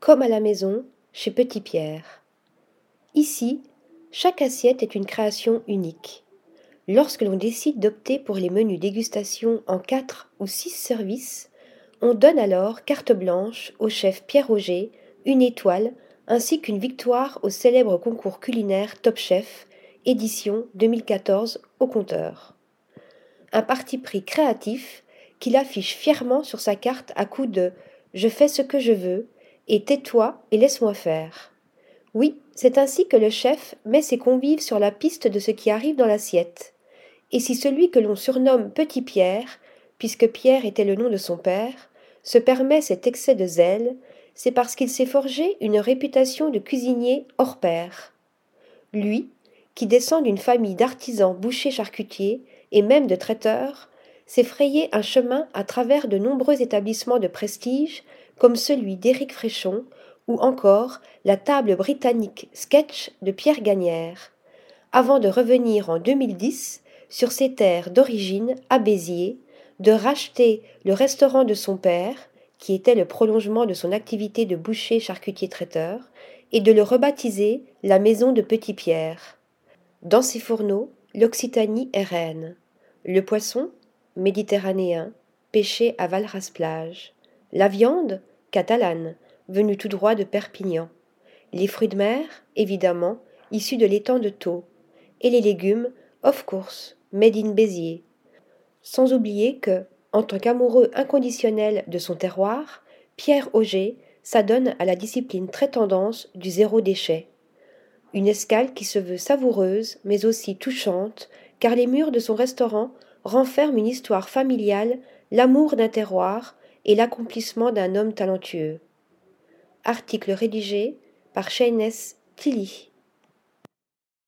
comme à la maison, chez Petit Pierre. Ici, chaque assiette est une création unique. Lorsque l'on décide d'opter pour les menus dégustation en quatre ou six services, on donne alors carte blanche au chef Pierre Roger, une étoile, ainsi qu'une victoire au célèbre concours culinaire Top Chef, édition 2014 au compteur. Un parti pris créatif qu'il affiche fièrement sur sa carte à coups de Je fais ce que je veux et tais-toi et laisse-moi faire. Oui, c'est ainsi que le chef met ses convives sur la piste de ce qui arrive dans l'assiette. Et si celui que l'on surnomme Petit Pierre, puisque Pierre était le nom de son père, se permet cet excès de zèle, c'est parce qu'il s'est forgé une réputation de cuisinier hors pair. Lui, qui descend d'une famille d'artisans bouchers charcutiers et même de traiteurs, s'est frayé un chemin à travers de nombreux établissements de prestige comme celui d'Éric Fréchon ou encore la table britannique Sketch de Pierre Gagnère, avant de revenir en 2010 sur ses terres d'origine à Béziers, de racheter le restaurant de son père, qui était le prolongement de son activité de boucher charcutier traiteur, et de le rebaptiser la maison de Petit Pierre. Dans ses fourneaux, l'Occitanie est reine. Le poisson, méditerranéen, pêché à Valras-Plage. La viande, catalane, venue tout droit de Perpignan. Les fruits de mer, évidemment, issus de l'étang de Thau. Et les légumes, of course, made in Béziers. Sans oublier que, en tant qu'amoureux inconditionnel de son terroir, Pierre Auger s'adonne à la discipline très tendance du zéro déchet. Une escale qui se veut savoureuse, mais aussi touchante, car les murs de son restaurant renferment une histoire familiale, l'amour d'un terroir, et l'accomplissement d'un homme talentueux. Article rédigé par Shayness Tilly.